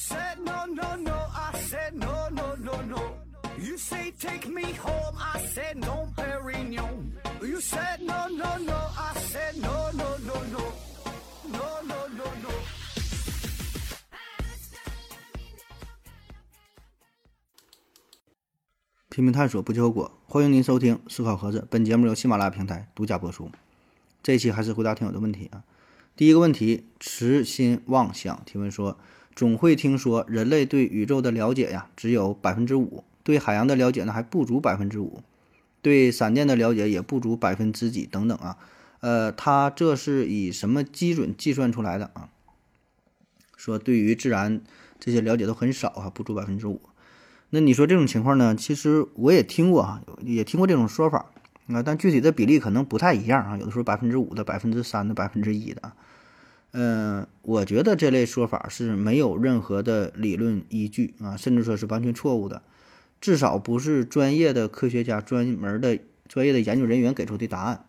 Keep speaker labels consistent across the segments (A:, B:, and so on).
A: said no, no, no. I said no, no, no, no. You say take me home. I said no, Perignon. You said no, no, no. I said no, no, no, no. No, no, no, no.
B: 拼命探索，不计后果。欢迎您收听《思考盒子》，本节目由喜马拉雅平台独家播出。这一期还是回答听友的问题啊。第一个问题，痴心妄想提问说：总会听说人类对宇宙的了解呀，只有百分之五；对海洋的了解呢，还不足百分之五；对闪电的了解也不足百分之几等等啊。呃，他这是以什么基准计算出来的啊？说对于自然这些了解都很少啊，不足百分之五。那你说这种情况呢？其实我也听过啊，也听过这种说法啊，但具体的比例可能不太一样啊。有的时候百分之五的、百分之三的、百分之一的，嗯，我觉得这类说法是没有任何的理论依据啊，甚至说是完全错误的，至少不是专业的科学家、专门的专业的研究人员给出的答案，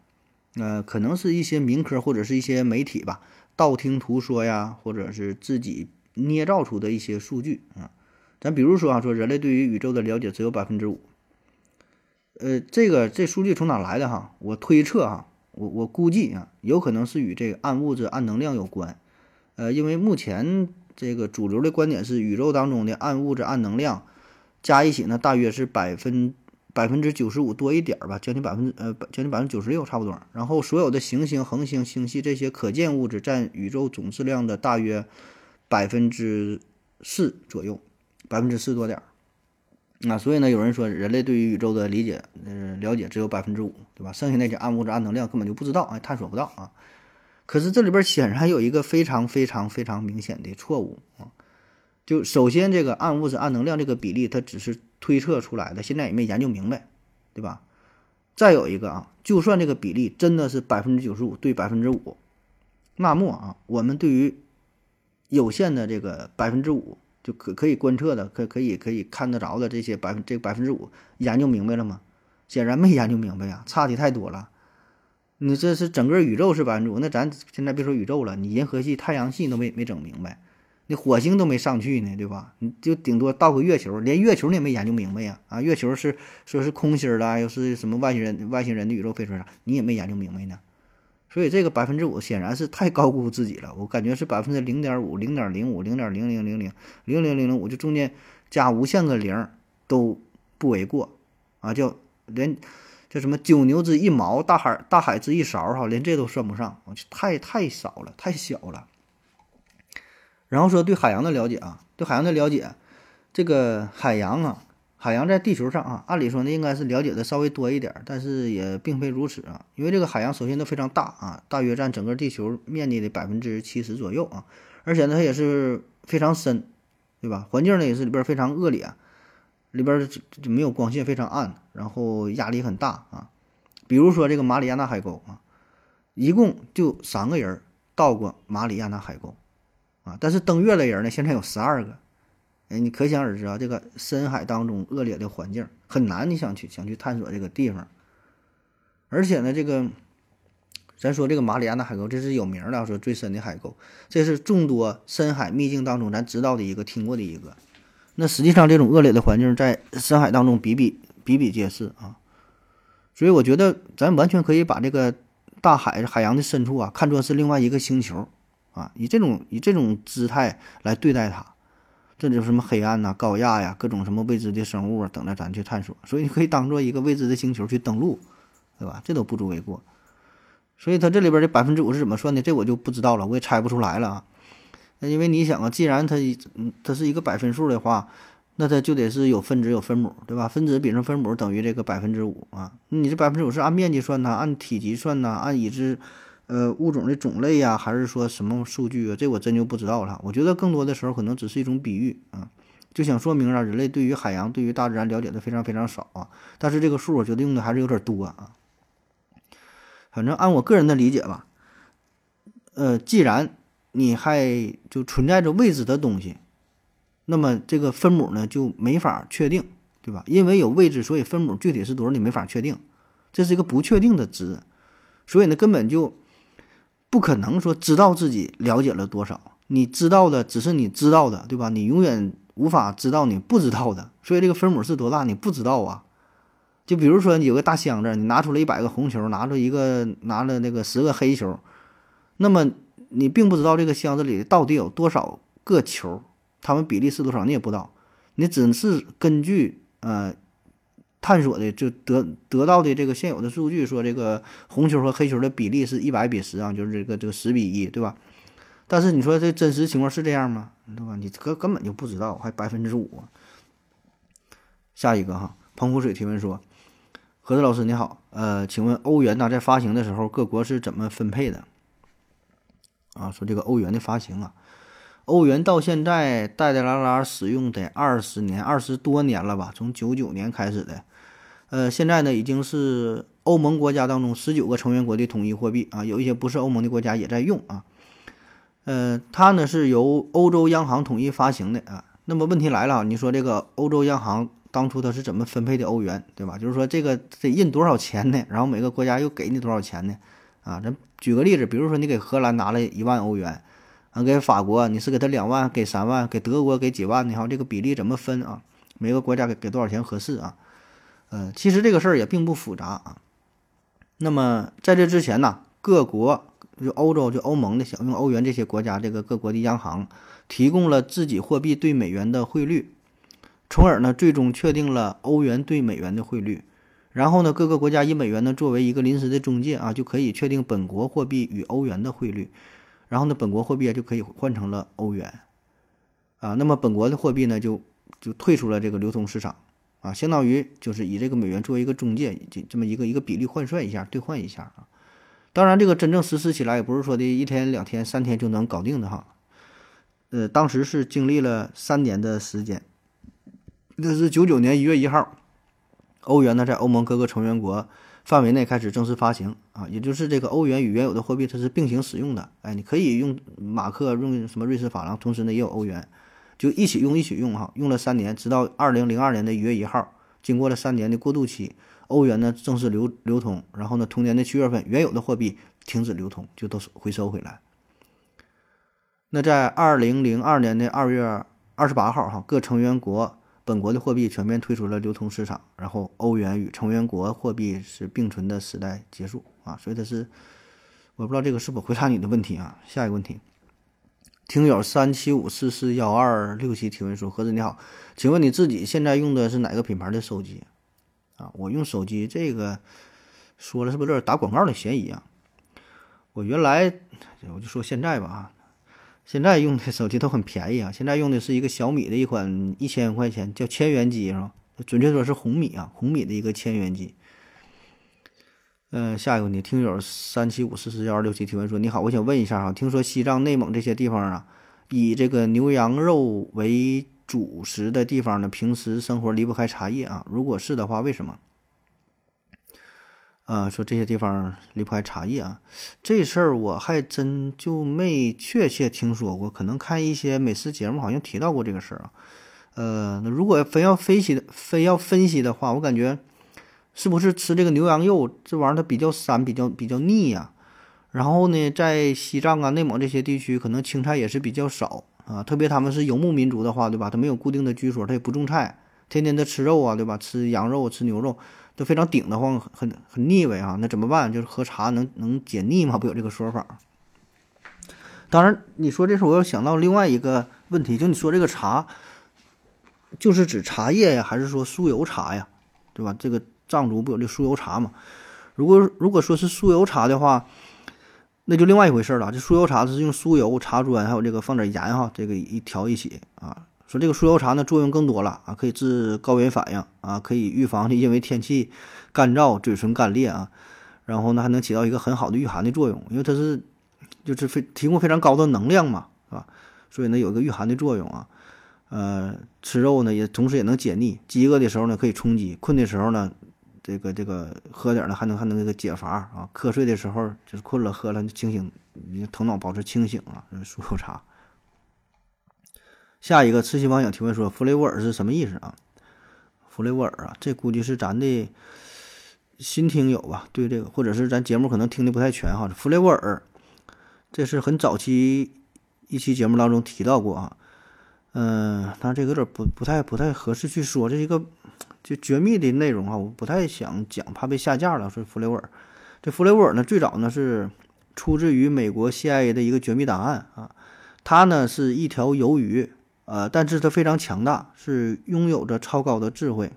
B: 呃，可能是一些民科或者是一些媒体吧，道听途说呀，或者是自己捏造出的一些数据啊。咱比如说啊，说人类对于宇宙的了解只有百分之五，呃，这个这数据从哪来的哈？我推测哈，我我估计啊，有可能是与这个暗物质、暗能量有关，呃，因为目前这个主流的观点是，宇宙当中的暗物质、暗能量加一起呢，大约是百分百分之九十五多一点儿吧，将近百分之呃将近百分之九十六差不多。然后所有的行星、恒星、星系这些可见物质占宇宙总质量的大约百分之四左右。百分之四多点儿，啊，所以呢，有人说人类对于宇宙的理解，嗯，了解只有百分之五，对吧？剩下那些暗物质、暗能量根本就不知道，哎，探索不到啊。可是这里边显然有一个非常非常非常明显的错误啊。就首先这个暗物质、暗能量这个比例，它只是推测出来的，现在也没研究明白，对吧？再有一个啊，就算这个比例真的是百分之九十五对百分之五，那么啊，我们对于有限的这个百分之五。就可可以观测的，可可以可以看得着的这些百分这百分之五研究明白了吗？显然没研究明白呀，差的太多了。你这是整个宇宙是百分之五，那咱现在别说宇宙了，你银河系、太阳系都没没整明白，你火星都没上去呢，对吧？你就顶多到个月球，连月球你也没研究明白呀。啊，月球是说是空心的，又是什么外星人外星人的宇宙飞船啥，你也没研究明白呢。所以这个百分之五显然是太高估自己了，我感觉是百分之零点五、零点零五、零点零零零零零零零零五，就中间加无限个零都不为过啊！叫连叫什么九牛之一毛，大海大海之一勺哈，连这都算不上，太太少了，太小了。然后说对海洋的了解啊，对海洋的了解，这个海洋啊。海洋在地球上啊，按理说呢应该是了解的稍微多一点，但是也并非如此啊。因为这个海洋首先都非常大啊，大约占整个地球面积的百分之七十左右啊，而且呢它也是非常深，对吧？环境呢也是里边非常恶劣，里边就没有光线，非常暗，然后压力很大啊。比如说这个马里亚纳海沟啊，一共就三个人到过马里亚纳海沟啊，但是登月的人呢现在有十二个。哎，你可想而知啊，这个深海当中恶劣的环境很难，你想去想去探索这个地方。而且呢，这个咱说这个马里亚纳海沟，这是有名的，说最深的海沟，这是众多深海秘境当中咱知道的一个、听过的一个。那实际上，这种恶劣的环境在深海当中比比比比皆是啊。所以我觉得，咱完全可以把这个大海、海洋的深处啊，看作是另外一个星球啊，以这种以这种姿态来对待它。这就是什么黑暗呐、高压呀，各种什么未知的生物啊，等着咱去探索。所以你可以当做一个未知的星球去登陆，对吧？这都不足为过。所以它这里边的百分之五是怎么算的？这我就不知道了，我也猜不出来了啊。那因为你想啊，既然它嗯它是一个百分数的话，那它就得是有分子有分母，对吧？分子比上分母等于这个百分之五啊。你这百分之五是按面积算呢，按体积算呢，按已知。呃，物种的种类呀，还是说什么数据啊？这我真就不知道了。我觉得更多的时候可能只是一种比喻啊，就想说明啊，人类对于海洋、对于大自然了解的非常非常少啊。但是这个数，我觉得用的还是有点多啊。反正按我个人的理解吧，呃，既然你还就存在着未知的东西，那么这个分母呢就没法确定，对吧？因为有未知，所以分母具体是多少你没法确定，这是一个不确定的值，所以呢根本就。不可能说知道自己了解了多少，你知道的只是你知道的，对吧？你永远无法知道你不知道的。所以这个分母是多大，你不知道啊。就比如说有个大箱子，你拿出了一百个红球，拿出一个拿了那个十个黑球，那么你并不知道这个箱子里到底有多少个球，它们比例是多少，你也不知道。你只是根据呃探索的就得得到的这个现有的数据，说这个红球和黑球的比例是一百比十啊，就是这个这个十比一，对吧？但是你说这真实情况是这样吗？对吧？你根根本就不知道，还百分之五。下一个哈，澎湖水提问说。何子老师你好，呃，请问欧元呢在发行的时候各国是怎么分配的？啊，说这个欧元的发行啊，欧元到现在带带拉拉使用得二十年，二十多年了吧？从九九年开始的，呃，现在呢已经是欧盟国家当中十九个成员国的统一货币啊，有一些不是欧盟的国家也在用啊，呃，它呢是由欧洲央行统一发行的啊。那么问题来了，你说这个欧洲央行？当初它是怎么分配的欧元，对吧？就是说这个得印多少钱呢？然后每个国家又给你多少钱呢？啊，咱举个例子，比如说你给荷兰拿了一万欧元，啊，给法国你是给他两万，给三万，给德国给几万呢？哈，这个比例怎么分啊？每个国家给给多少钱合适啊？呃，其实这个事儿也并不复杂啊。那么在这之前呢，各国就欧洲就欧盟的想用欧元这些国家，这个各国的央行提供了自己货币对美元的汇率。从而呢，最终确定了欧元对美元的汇率，然后呢，各个国家以美元呢作为一个临时的中介啊，就可以确定本国货币与欧元的汇率，然后呢，本国货币就可以换成了欧元，啊，那么本国的货币呢就就退出了这个流通市场，啊，相当于就是以这个美元作为一个中介，这这么一个一个比例换算一下，兑换一下啊。当然，这个真正实施起来也不是说的一天两天三天就能搞定的哈，呃，当时是经历了三年的时间。这是九九年一月一号，欧元呢在欧盟各个成员国范围内开始正式发行啊，也就是这个欧元与原有的货币它是并行使用的。哎，你可以用马克，用什么瑞士法郎，同时呢也有欧元，就一起用一起用哈。用了三年，直到二零零二年的一月一号，经过了三年的过渡期，欧元呢正式流流通，然后呢同年的七月份，原有的货币停止流通，就都回收回来。那在二零零二年的二月二十八号哈，各成员国。本国的货币全面退出了流通市场，然后欧元与成员国货币是并存的时代结束啊，所以它是，我不知道这个是否回答你的问题啊。下一个问题，听友三七五四四幺二六七提问说：何子你好，请问你自己现在用的是哪个品牌的手机啊？我用手机这个说了是不是有点打广告的嫌疑啊？我原来我就说现在吧啊。现在用的手机都很便宜啊！现在用的是一个小米的一款一千块钱叫千元机是吧？准确说是红米啊，红米的一个千元机。嗯，下一个问题，听友三七五四四幺二六七提问说：你好，我想问一下啊，听说西藏、内蒙这些地方啊，以这个牛羊肉为主食的地方呢，平时生活离不开茶叶啊？如果是的话，为什么？啊，说这些地方离不开茶叶啊，这事儿我还真就没确切听说过，可能看一些美食节目好像提到过这个事儿啊。呃，那如果非要分析的，非要分析的话，我感觉是不是吃这个牛羊肉这玩意儿它比较膻，比较比较腻呀？然后呢，在西藏啊、内蒙这些地区，可能青菜也是比较少啊，特别他们是游牧民族的话，对吧？他没有固定的居所，他也不种菜，天天的吃肉啊，对吧？吃羊肉、吃牛肉。都非常顶得慌，很很腻味啊！那怎么办？就是喝茶能能解腻吗？不有这个说法。当然，你说这时候我又想到另外一个问题，就你说这个茶，就是指茶叶呀，还是说酥油茶呀？对吧？这个藏族不有这酥油茶吗？如果如果说是酥油茶的话，那就另外一回事了。这酥油茶是用酥油、茶砖，还有这个放点盐哈，这个一调一起啊。说这个酥油茶呢，作用更多了啊，可以治高原反应啊，可以预防因为天气干燥嘴唇干裂啊，然后呢还能起到一个很好的御寒的作用，因为它是就是非提供非常高的能量嘛，是吧？所以呢有一个御寒的作用啊，呃，吃肉呢也同时也能解腻，饥饿的时候呢可以充饥，困的时候呢这个这个喝点呢还能还能那个解乏啊，瞌睡的时候就是困了喝了清醒，你头脑保持清醒啊，酥油茶。下一个慈禧网友提问说：“弗雷沃尔是什么意思啊？”弗雷沃尔啊，这估计是咱的新听友吧？对这个，或者是咱节目可能听的不太全哈。弗雷沃尔，这是很早期一期节目当中提到过啊。嗯，当然这个有点不不太不太合适去说，这是一个就绝密的内容啊，我不太想讲，怕被下架了。所以弗雷沃尔，这弗雷沃尔呢，最早呢是出自于美国 CIA 的一个绝密档案啊。它呢是一条鱿鱼，呃，但是它非常强大，是拥有着超高的智慧。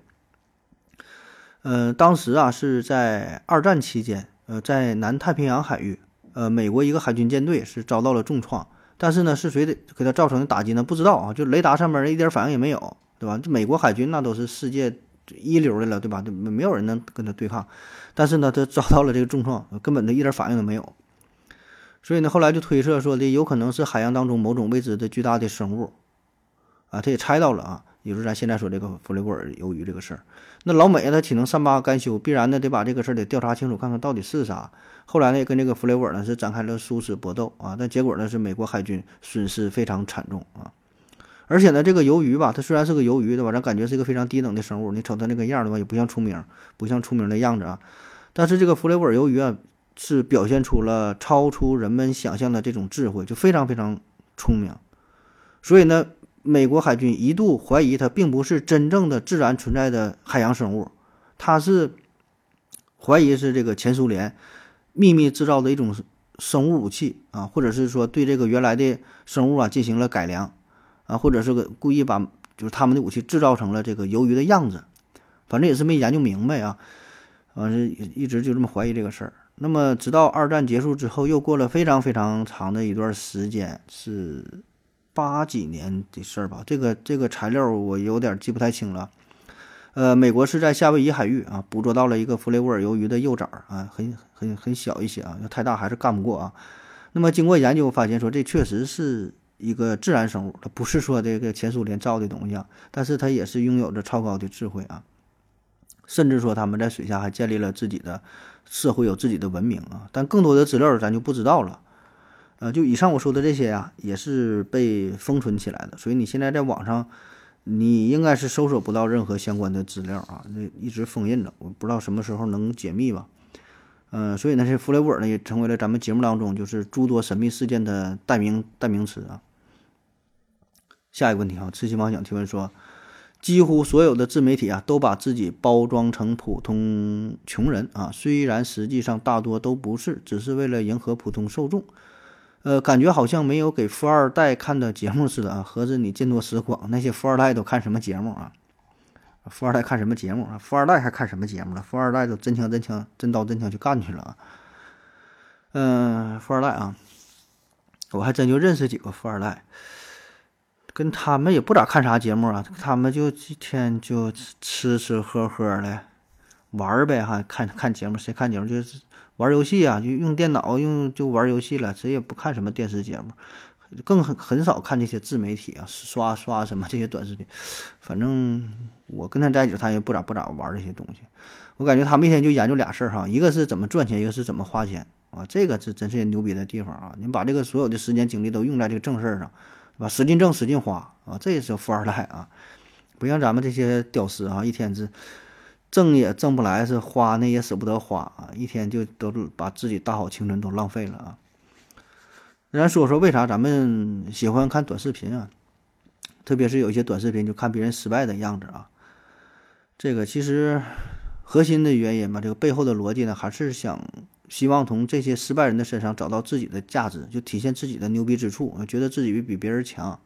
B: 呃，当时啊是在二战期间，呃，在南太平洋海域，呃，美国一个海军舰队是遭到了重创。但是呢，是谁的给他造成的打击呢？不知道啊，就雷达上面一点反应也没有，对吧？这美国海军那都是世界一流的了，对吧？没没有人能跟他对抗。但是呢，他遭到了这个重创，根本的一点反应都没有。所以呢，后来就推测说的有可能是海洋当中某种未知的巨大的生物，啊，他也猜到了啊。也就是咱现在说这个弗雷沃尔鱿鱼这个事儿，那老美他岂能善罢甘休？必然呢得把这个事儿得调查清楚，看看到底是啥。后来呢跟这个弗雷沃尔呢是展开了殊死搏斗啊，但结果呢是美国海军损失非常惨重啊。而且呢这个鱿鱼吧，它虽然是个鱿鱼对吧？咱感觉是一个非常低等的生物，你瞅它那个样儿的话也不像出名，不像出名的样子啊。但是这个弗雷沃尔鱿鱼啊是表现出了超出人们想象的这种智慧，就非常非常聪明。所以呢。美国海军一度怀疑它并不是真正的自然存在的海洋生物，它是怀疑是这个前苏联秘密制造的一种生物武器啊，或者是说对这个原来的生物啊进行了改良啊，或者是个故意把就是他们的武器制造成了这个鱿鱼的样子，反正也是没研究明白啊，完是一直就这么怀疑这个事儿。那么直到二战结束之后，又过了非常非常长的一段时间是。八几年的事儿吧，这个这个材料我有点记不太清了。呃，美国是在夏威夷海域啊捕捉到了一个弗雷沃尔鱿鱼的幼崽儿啊，很很很小一些啊，要太大还是干不过啊。那么经过研究发现说，这确实是一个自然生物，它不是说这个前苏联造的东西啊，但是它也是拥有着超高的智慧啊，甚至说他们在水下还建立了自己的社会，有自己的文明啊。但更多的资料咱就不知道了。呃，就以上我说的这些呀，也是被封存起来的，所以你现在在网上，你应该是搜索不到任何相关的资料啊，那一直封印着，我不知道什么时候能解密吧。嗯，所以呢，这弗雷沃尔呢也成为了咱们节目当中就是诸多神秘事件的代名代名词啊。下一个问题啊，痴心妄想提问说，几乎所有的自媒体啊都把自己包装成普通穷人啊，虽然实际上大多都不是，只是为了迎合普通受众。呃，感觉好像没有给富二代看的节目似的啊！合着你见多识广，那些富二代都看什么节目啊？富二代看什么节目啊？富二代还看什么节目了？富二代都真枪真枪、真刀真枪去干去了啊！嗯，富二代啊，我还真就认识几个富二代，跟他们也不咋看啥节目啊，他们就一天就吃吃喝喝的玩呗哈，看看节目谁看节目就是。玩游戏啊，就用电脑用就玩游戏了，谁也不看什么电视节目，更很很少看这些自媒体啊，刷刷什么这些短视频。反正我跟他在一起，他也不咋不咋玩这些东西。我感觉他们一天就研究俩事儿哈，一个是怎么赚钱，一个是怎么花钱啊。这个是真是牛逼的地方啊！你把这个所有的时间精力都用在这个正事儿上，把？使劲挣，使劲花啊，这也是富二代啊！不像咱们这些屌丝啊，一天是。挣也挣不来，是花呢也舍不得花啊！一天就都把自己大好青春都浪费了啊！咱说说为啥咱们喜欢看短视频啊？特别是有一些短视频，就看别人失败的样子啊。这个其实核心的原因嘛，这个背后的逻辑呢，还是想希望从这些失败人的身上找到自己的价值，就体现自己的牛逼之处，觉得自己比别人强。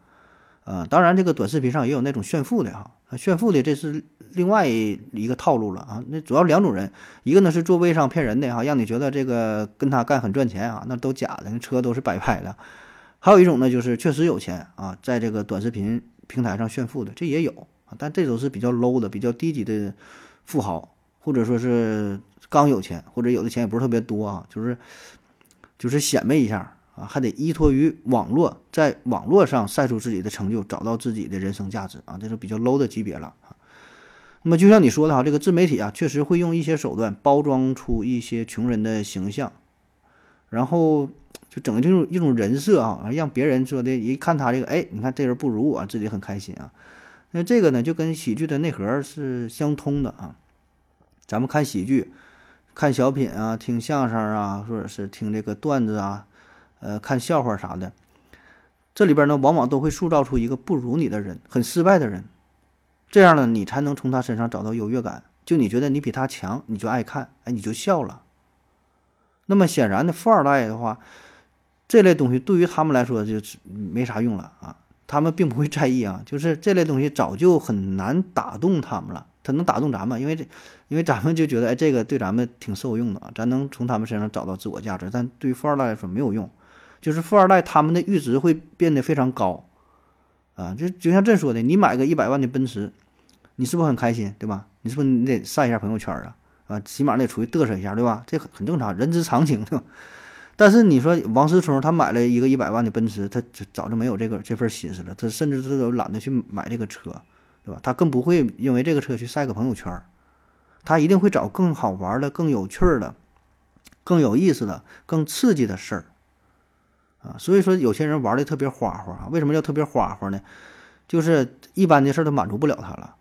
B: 啊，当然这个短视频上也有那种炫富的哈，炫富的这是。另外一个套路了啊，那主要两种人，一个呢是做微商骗人的哈，让你觉得这个跟他干很赚钱啊，那都假的，那车都是摆拍的；还有一种呢就是确实有钱啊，在这个短视频平台上炫富的，这也有啊，但这种是比较 low 的、比较低级的富豪，或者说是刚有钱，或者有的钱也不是特别多啊，就是就是显摆一下啊，还得依托于网络，在网络上晒出自己的成就，找到自己的人生价值啊，这是比较 low 的级别了啊。那么就像你说的哈，这个自媒体啊，确实会用一些手段包装出一些穷人的形象，然后就整这种一种人设啊，让别人说的一看他这个，哎，你看这人不如我，自己很开心啊。那这个呢，就跟喜剧的内核是相通的啊。咱们看喜剧、看小品啊、听相声啊，或者是听这个段子啊，呃，看笑话啥的，这里边呢，往往都会塑造出一个不如你的人，很失败的人，这样呢，你才能从他身上找到优越感。就你觉得你比他强，你就爱看，哎，你就笑了。那么显然的，富二代的话，这类东西对于他们来说就是没啥用了啊，他们并不会在意啊，就是这类东西早就很难打动他们了。他能打动咱们，因为这，因为咱们就觉得，哎，这个对咱们挺受用的啊，咱能从他们身上找到自我价值。但对于富二代来说没有用，就是富二代他们的阈值会变得非常高，啊，就就像这说的，你买个一百万的奔驰，你是不是很开心，对吧？你是不是你得晒一下朋友圈啊？啊，起码得出去嘚瑟一下，对吧？这很很正常，人之常情，对吧？但是你说王思聪他买了一个一百万的奔驰，他早就没有这个这份心思了，他甚至他都懒得去买这个车。对吧？他更不会因为这个车去晒个朋友圈他一定会找更好玩的、更有趣的、更有意思的、更刺激的事儿啊。所以说，有些人玩的特别花花啊。为什么叫特别花花呢？就是一般的事儿都满足不了他了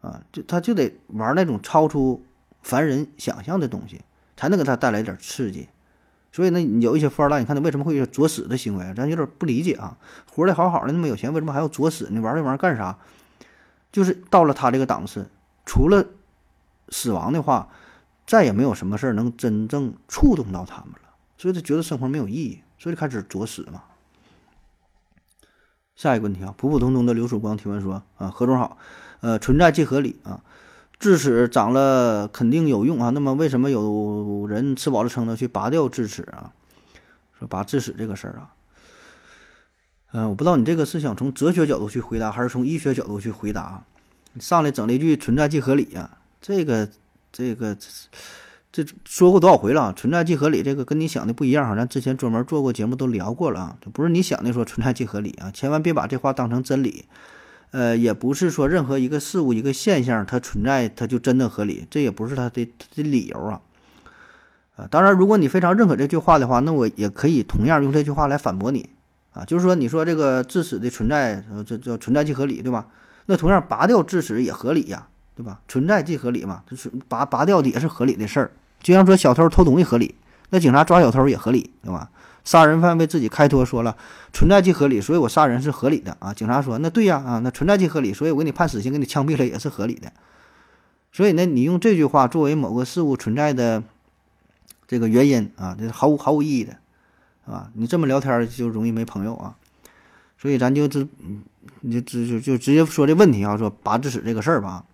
B: 啊，就他就得玩那种超出凡人想象的东西，才能给他带来点刺激。所以呢，有一些富二代，你看他为什么会有作死的行为？咱有点不理解啊。活的好好的，那么有钱，为什么还要作死呢？玩这玩意儿干啥？就是到了他这个档次，除了死亡的话，再也没有什么事儿能真正触动到他们了，所以他觉得生活没有意义，所以开始作死嘛。下一个问题啊，普普通通的刘曙光提问说啊，何总好，呃，存在即合理啊，智齿长了肯定有用啊，那么为什么有人吃饱了撑的去拔掉智齿啊？说拔智齿这个事儿啊。嗯，我不知道你这个是想从哲学角度去回答，还是从医学角度去回答？你上来整了一句“存在即合理”呀，这个、这个、这说过多少回了？“存在即合理”这个跟你想的不一样哈，咱之前专门做过节目都聊过了啊，这不是你想的说“存在即合理”啊，千万别把这话当成真理。呃，也不是说任何一个事物、一个现象它存在它就真的合理，这也不是它的的理由啊。啊，当然，如果你非常认可这句话的话，那我也可以同样用这句话来反驳你。啊，就是说，你说这个智齿的存在，这叫存在即合理，对吧？那同样拔掉智齿也合理呀，对吧？存在即合理嘛，就是拔拔掉的也是合理的事儿。就像说小偷偷东西合理，那警察抓小偷也合理，对吧？杀人犯为自己开脱说了，存在即合理，所以我杀人是合理的啊。警察说，那对呀，啊，那存在即合理，所以我给你判死刑，给你枪毙了也是合理的。所以呢，你用这句话作为某个事物存在的这个原因啊，这是毫无毫无意义的。啊，你这么聊天就容易没朋友啊，所以咱就直，你就直就就直接说这问题啊，说拔智齿这个事儿吧。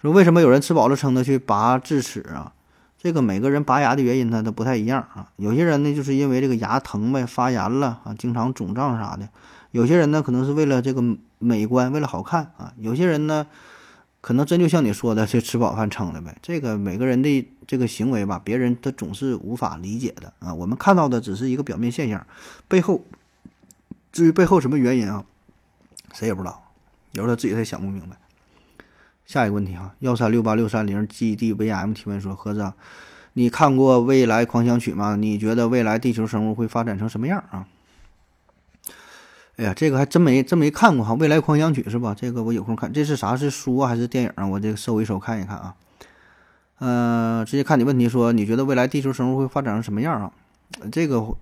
B: 说为什么有人吃饱了撑的去拔智齿啊？这个每个人拔牙的原因呢都不太一样啊。有些人呢就是因为这个牙疼呗，发炎了啊，经常肿胀啥的。有些人呢可能是为了这个美观，为了好看啊。有些人呢。可能真就像你说的，是吃饱饭撑的呗。这个每个人的这个行为吧，别人他总是无法理解的啊。我们看到的只是一个表面现象，背后至于背后什么原因啊，谁也不知道。有时候他自己他也想不明白。下一个问题哈，幺三六八六三零 GDVM 提问说：何子，你看过《未来狂想曲》吗？你觉得未来地球生物会发展成什么样啊？哎呀，这个还真没真没看过哈，《未来狂想曲》是吧？这个我有空看，这是啥？是书啊还是电影啊？我这个搜一搜看一看啊。嗯，直接看你问题，说你觉得未来地球生物会发展成什么样啊？这个，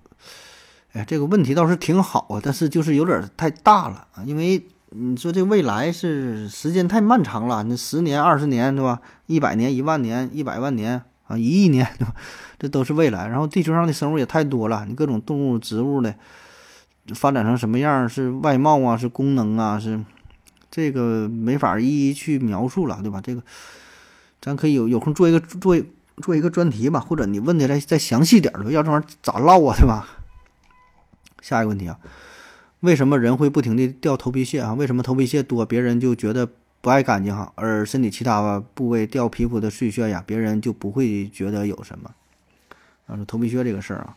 B: 哎，这个问题倒是挺好啊，但是就是有点太大了啊，因为你说这未来是时间太漫长了，那十年、二十年对吧？一百年、一万年、一百万年啊，一亿年对吧？这都是未来。然后地球上的生物也太多了，你各种动物、植物的。发展成什么样是外貌啊，是功能啊，是这个没法一一去描述了，对吧？这个咱可以有有空做一个做做一个专题吧，或者你问的再再详细点儿要这玩意儿咋唠啊，对吧？下一个问题啊，为什么人会不停的掉头皮屑啊？为什么头皮屑多，别人就觉得不爱干净哈，而身体其他部位掉皮肤的碎屑呀，别人就不会觉得有什么？啊，说头皮屑这个事儿啊。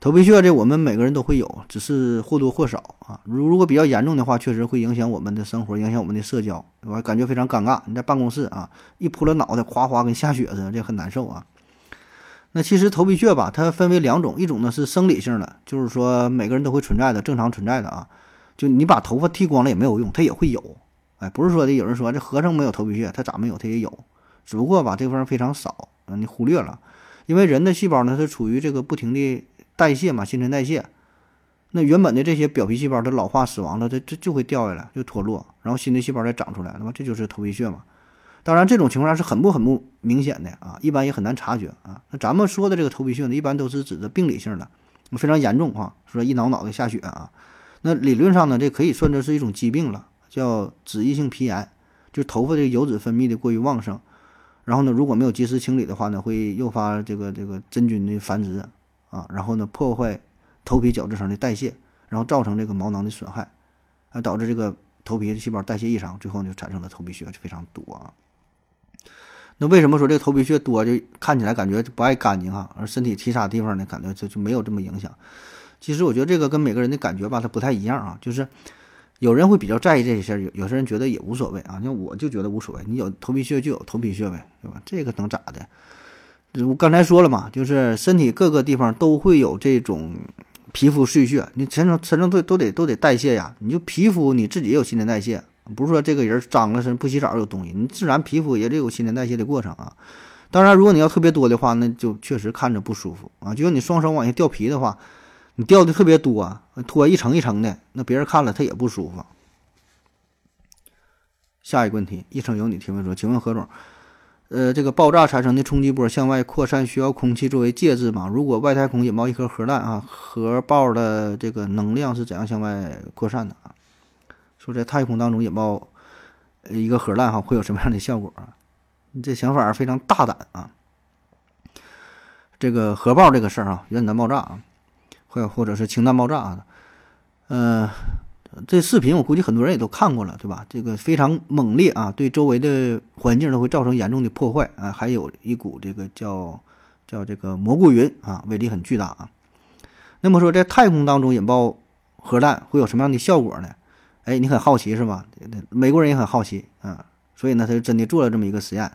B: 头皮屑这我们每个人都会有，只是或多或少啊。如如果比较严重的话，确实会影响我们的生活，影响我们的社交，我感觉非常尴尬。你在办公室啊，一扑了脑袋，哗哗跟下雪似的，这很难受啊。那其实头皮屑吧，它分为两种，一种呢是生理性的，就是说每个人都会存在的，正常存在的啊。就你把头发剃光了也没有用，它也会有。哎，不是说的有人说这和尚没有头皮屑，他咋没有？他也有，只不过吧这方非常少，你忽略了。因为人的细胞呢，它处于这个不停的。代谢嘛，新陈代谢，那原本的这些表皮细胞它老化死亡了，它这就会掉下来，就脱落，然后新的细胞再长出来，那么这就是头皮屑嘛。当然，这种情况下是很不很不明显的啊，一般也很难察觉啊。那咱们说的这个头皮屑呢，一般都是指的病理性的，非常严重啊，说一脑脑袋下血啊。那理论上呢，这可以算作是一种疾病了，叫脂溢性皮炎，就头发的油脂分泌的过于旺盛，然后呢，如果没有及时清理的话呢，会诱发这个这个真菌的繁殖啊，然后呢，破坏头皮角质层的代谢，然后造成这个毛囊的损害，啊，导致这个头皮细胞代谢异常，最后就产生了头皮屑，就非常多啊。那为什么说这个头皮屑多就看起来感觉不爱干净哈，而身体其他地方呢感觉就就没有这么影响？其实我觉得这个跟每个人的感觉吧，它不太一样啊。就是有人会比较在意这些事儿，有有些人觉得也无所谓啊。像我就觉得无所谓，你有头皮屑就有头皮屑呗，对吧？这个能咋的？我刚才说了嘛，就是身体各个地方都会有这种皮肤碎屑，你全程全程都都得都得代谢呀。你就皮肤你自己也有新陈代谢。不是说这个人脏了身不洗澡有东西，你自然皮肤也得有新陈代谢的过程啊。当然，如果你要特别多的话，那就确实看着不舒服啊。就像你双手往下掉皮的话，你掉的特别多，脱一层一层的，那别人看了他也不舒服。下一个问题，一层有你提问说，请问何总，呃，这个爆炸产生的冲击波向外扩散需要空气作为介质吗？如果外太空引爆一颗核弹啊，核爆的这个能量是怎样向外扩散的啊？说在太空当中引爆一个核弹哈，会有什么样的效果啊？你这想法非常大胆啊！这个核爆这个事儿啊，原子弹爆炸啊，或或者是氢弹爆炸啊，嗯，这视频我估计很多人也都看过了，对吧？这个非常猛烈啊，对周围的环境都会造成严重的破坏啊，还有一股这个叫叫这个蘑菇云啊，威力很巨大啊。那么说在太空当中引爆核弹会有什么样的效果呢？哎，你很好奇是吧？美国人也很好奇啊，所以呢，他就真的做了这么一个实验。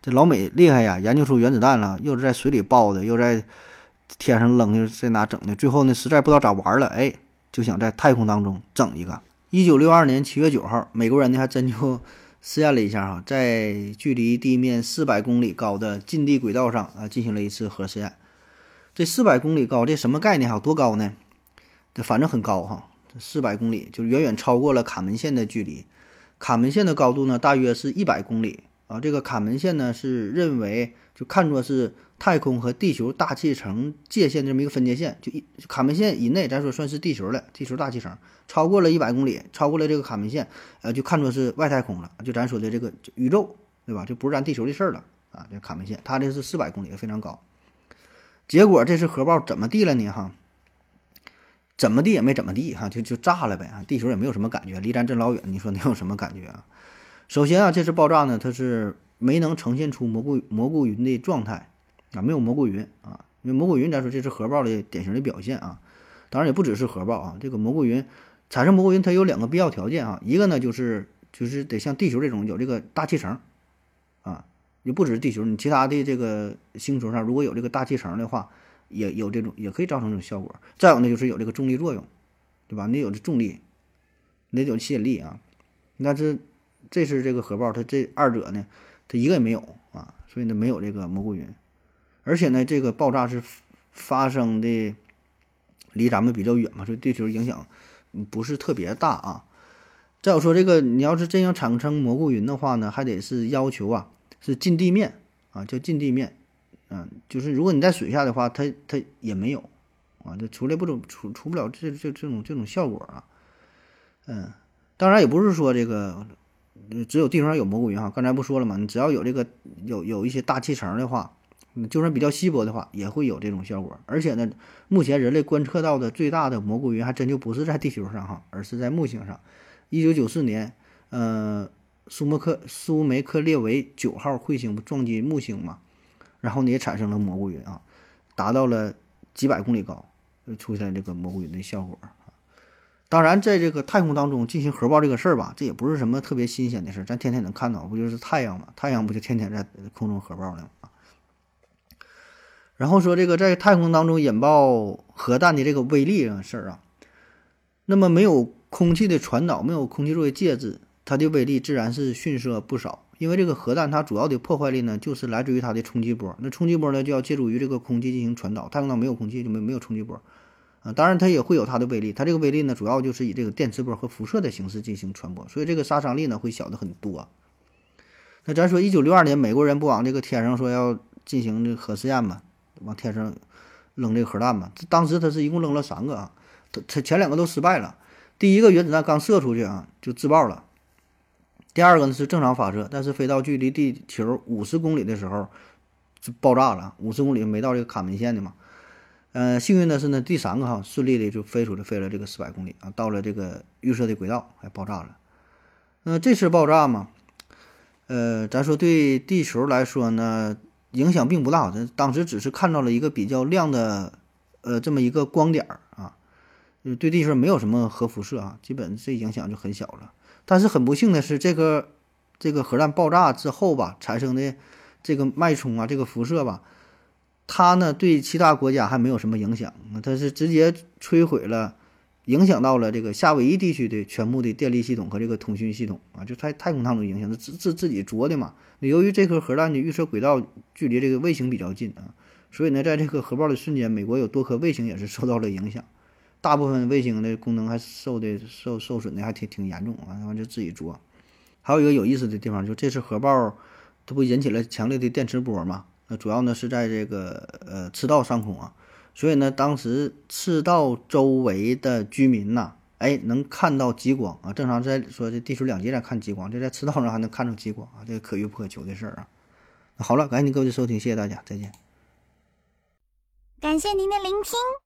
B: 这老美厉害呀，研究出原子弹了，又是在水里爆的，又在天上扔，又在哪整的？最后呢，实在不知道咋玩了，哎，就想在太空当中整一个。一九六二年七月九号，美国人呢还真就实验了一下哈，在距离地面四百公里高的近地轨道上啊，进行了一次核试验。这四百公里高，这什么概念哈？多高呢？这反正很高哈。四百公里就远远超过了卡门线的距离，卡门线的高度呢，大约是一百公里啊。这个卡门线呢，是认为就看作是太空和地球大气层界限这么一个分界线，就一卡门线以内，咱说算是地球了，地球大气层超过了一百公里，超过了这个卡门线，呃，就看作是外太空了，就咱说的这个宇宙，对吧？就不是咱地球的事儿了啊。这卡门线，它这是四百公里，非常高。结果这次核爆怎么地了呢？哈？怎么地也没怎么地哈，就就炸了呗啊！地球也没有什么感觉，离咱这老远，你说能有什么感觉啊？首先啊，这次爆炸呢，它是没能呈现出蘑菇蘑菇云的状态啊，没有蘑菇云啊，因为蘑菇云咱说这是核爆的典型的表现啊。当然也不只是核爆啊，这个蘑菇云产生蘑菇云，它有两个必要条件啊，一个呢就是就是得像地球这种有这个大气层啊，也不只是地球，你其他的这个星球上如果有这个大气层的话。也有这种，也可以造成这种效果。再有呢，就是有这个重力作用，对吧？你有这重力，你得有吸引力啊。但是这是这个核爆，它这二者呢，它一个也没有啊，所以呢没有这个蘑菇云。而且呢，这个爆炸是发生的离咱们比较远嘛，所以地球影响不是特别大啊。再有说这个，你要是真想产生蘑菇云的话呢，还得是要求啊是近地面啊，叫近地面。嗯，就是如果你在水下的话，它它也没有啊，这出来不出出出不了这这这种这种效果啊。嗯，当然也不是说这个只有地球上有蘑菇云哈，刚才不说了吗？你只要有这个有有一些大气层的话，就算比较稀薄的话，也会有这种效果。而且呢，目前人类观测到的最大的蘑菇云还真就不是在地球上哈，而是在木星上。一九九四年，呃，苏莫克苏梅克列维九号彗星不撞击木星嘛？然后呢，也产生了蘑菇云啊，达到了几百公里高，出现这个蘑菇云的效果。当然，在这个太空当中进行核爆这个事儿吧，这也不是什么特别新鲜的事儿，咱天天能看到，不就是太阳嘛？太阳不就天天在空中核爆呢吗？然后说这个在太空当中引爆核弹的这个威力这个事儿啊，那么没有空气的传导，没有空气作为介质，它的威力自然是逊色不少。因为这个核弹它主要的破坏力呢，就是来自于它的冲击波。那冲击波呢，就要借助于这个空气进行传导。太空当中没有空气，就没没有冲击波，啊，当然它也会有它的威力，它这个威力呢，主要就是以这个电磁波和辐射的形式进行传播，所以这个杀伤力呢会小的很多。那咱说一九六二年美国人不往这个天上说要进行这个核试验嘛，往天上扔这个核弹嘛，当时他是一共扔了三个啊，他他前两个都失败了，第一个原子弹刚射出去啊就自爆了，第二个呢是正常发射，但是飞到距离地球五十公里的时候就爆炸了，五十公里没到这个卡门线的嘛。呃，幸运的是呢，第三个哈顺利的就飞出去，飞了这个四百公里啊，到了这个预设的轨道，还爆炸了。那这次爆炸嘛，呃，咱说对地球来说呢，影响并不大。咱当时只是看到了一个比较亮的，呃，这么一个光点儿啊，对地球没有什么核辐射啊，基本这影响就很小了。但是很不幸的是，这个这个核弹爆炸之后吧，产生的这个脉冲啊，这个辐射吧。它呢对其他国家还没有什么影响，它是直接摧毁了，影响到了这个夏威夷地区的全部的电力系统和这个通讯系统啊，就太太空当中影响，自自自己着的嘛。由于这颗核弹的预测轨道距离这个卫星比较近啊，所以呢，在这个核爆的瞬间，美国有多颗卫星也是受到了影响，大部分卫星的功能还受的受受损的还挺挺严重啊，然后就自己着。还有一个有意思的地方，就这次核爆，它不引起了强烈的电磁波嘛？那主要呢是在这个呃赤道上空啊，所以呢，当时赤道周围的居民呐，哎，能看到极光啊。正常在说这地球两极来看极光，这在赤道上还能看着极光啊，这个可遇不可求的事儿啊。好了，感谢您各位的收听，谢谢大家，再见。
C: 感谢您的聆听。